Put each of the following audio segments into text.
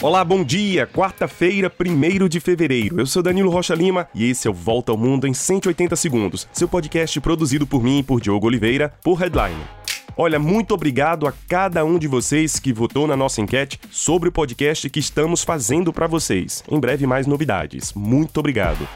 Olá, bom dia! Quarta-feira, 1 de fevereiro. Eu sou Danilo Rocha Lima e esse é o Volta ao Mundo em 180 Segundos, seu podcast produzido por mim e por Diogo Oliveira, por Headline. Olha, muito obrigado a cada um de vocês que votou na nossa enquete sobre o podcast que estamos fazendo para vocês. Em breve mais novidades. Muito obrigado.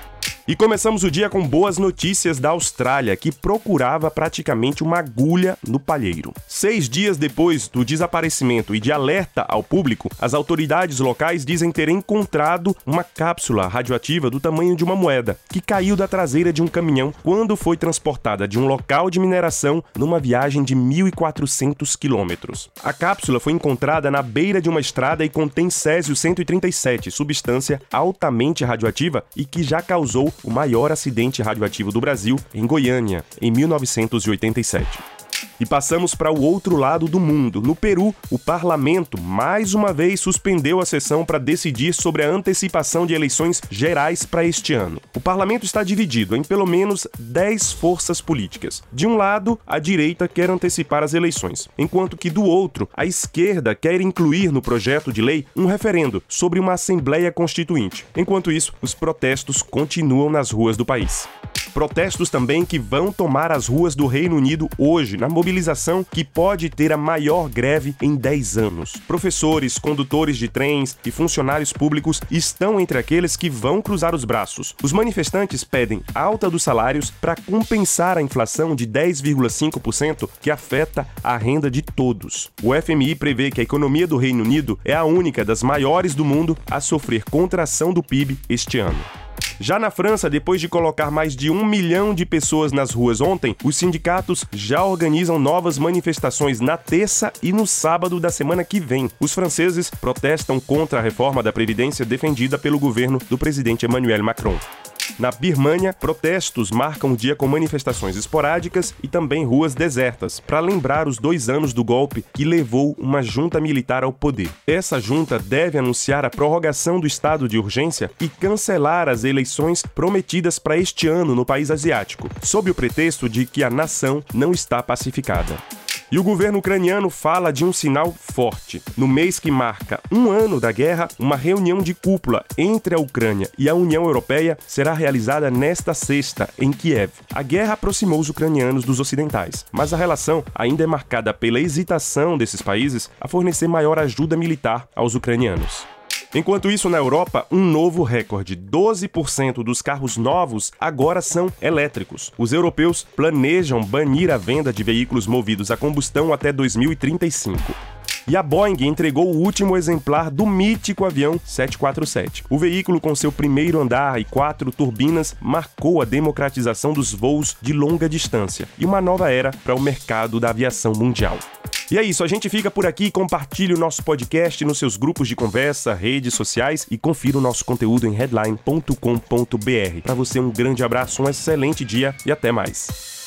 E começamos o dia com boas notícias da Austrália, que procurava praticamente uma agulha no palheiro. Seis dias depois do desaparecimento e de alerta ao público, as autoridades locais dizem ter encontrado uma cápsula radioativa do tamanho de uma moeda, que caiu da traseira de um caminhão quando foi transportada de um local de mineração numa viagem de 1.400 quilômetros. A cápsula foi encontrada na beira de uma estrada e contém césio 137, substância altamente radioativa e que já causou o maior acidente radioativo do Brasil, em Goiânia, em 1987. E passamos para o outro lado do mundo. No Peru, o parlamento mais uma vez suspendeu a sessão para decidir sobre a antecipação de eleições gerais para este ano. O parlamento está dividido em pelo menos 10 forças políticas. De um lado, a direita quer antecipar as eleições, enquanto que do outro, a esquerda quer incluir no projeto de lei um referendo sobre uma Assembleia Constituinte. Enquanto isso, os protestos continuam nas ruas do país. Protestos também que vão tomar as ruas do Reino Unido hoje, na mobilização que pode ter a maior greve em 10 anos. Professores, condutores de trens e funcionários públicos estão entre aqueles que vão cruzar os braços. Os manifestantes pedem alta dos salários para compensar a inflação de 10,5% que afeta a renda de todos. O FMI prevê que a economia do Reino Unido é a única das maiores do mundo a sofrer contração do PIB este ano. Já na França, depois de colocar mais de um milhão de pessoas nas ruas ontem, os sindicatos já organizam novas manifestações na terça e no sábado da semana que vem. Os franceses protestam contra a reforma da Previdência defendida pelo governo do presidente Emmanuel Macron. Na Birmânia, protestos marcam o dia com manifestações esporádicas e também ruas desertas, para lembrar os dois anos do golpe que levou uma junta militar ao poder. Essa junta deve anunciar a prorrogação do estado de urgência e cancelar as eleições prometidas para este ano no país asiático, sob o pretexto de que a nação não está pacificada. E o governo ucraniano fala de um sinal forte. No mês que marca um ano da guerra, uma reunião de cúpula entre a Ucrânia e a União Europeia será realizada nesta sexta, em Kiev. A guerra aproximou os ucranianos dos ocidentais, mas a relação ainda é marcada pela hesitação desses países a fornecer maior ajuda militar aos ucranianos. Enquanto isso, na Europa, um novo recorde: 12% dos carros novos agora são elétricos. Os europeus planejam banir a venda de veículos movidos a combustão até 2035 e a Boeing entregou o último exemplar do mítico avião 747. O veículo, com seu primeiro andar e quatro turbinas, marcou a democratização dos voos de longa distância e uma nova era para o mercado da aviação mundial. E é isso, a gente fica por aqui, compartilhe o nosso podcast nos seus grupos de conversa, redes sociais e confira o nosso conteúdo em headline.com.br. Para você um grande abraço, um excelente dia e até mais.